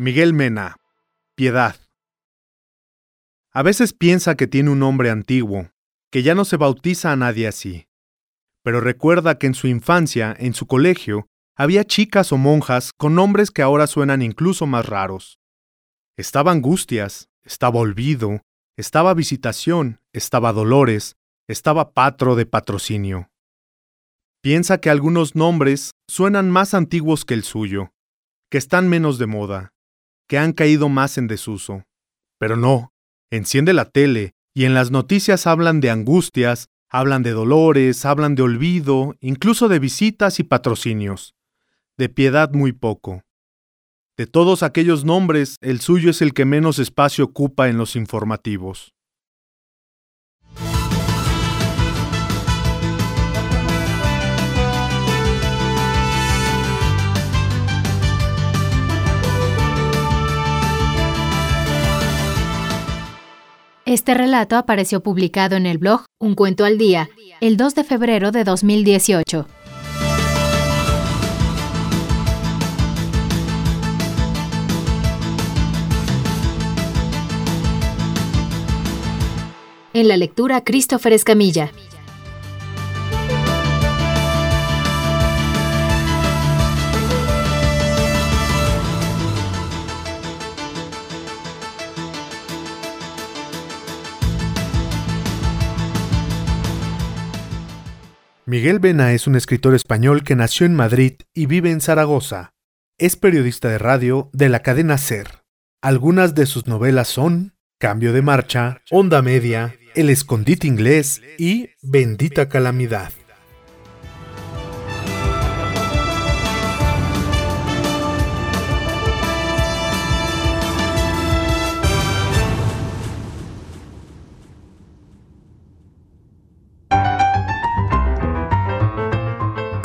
Miguel Mena, Piedad. A veces piensa que tiene un nombre antiguo, que ya no se bautiza a nadie así. Pero recuerda que en su infancia, en su colegio, había chicas o monjas con nombres que ahora suenan incluso más raros. Estaba Angustias, estaba Olvido, estaba Visitación, estaba Dolores, estaba Patro de Patrocinio. Piensa que algunos nombres suenan más antiguos que el suyo, que están menos de moda, que han caído más en desuso. Pero no, enciende la tele y en las noticias hablan de angustias, hablan de dolores, hablan de olvido, incluso de visitas y patrocinios. De piedad muy poco. De todos aquellos nombres, el suyo es el que menos espacio ocupa en los informativos. Este relato apareció publicado en el blog Un Cuento al Día el 2 de febrero de 2018. En la lectura Christopher Escamilla. Miguel Bena es un escritor español que nació en Madrid y vive en Zaragoza. Es periodista de radio de la cadena Ser. Algunas de sus novelas son Cambio de Marcha, Onda Media, El Escondite Inglés y Bendita Calamidad.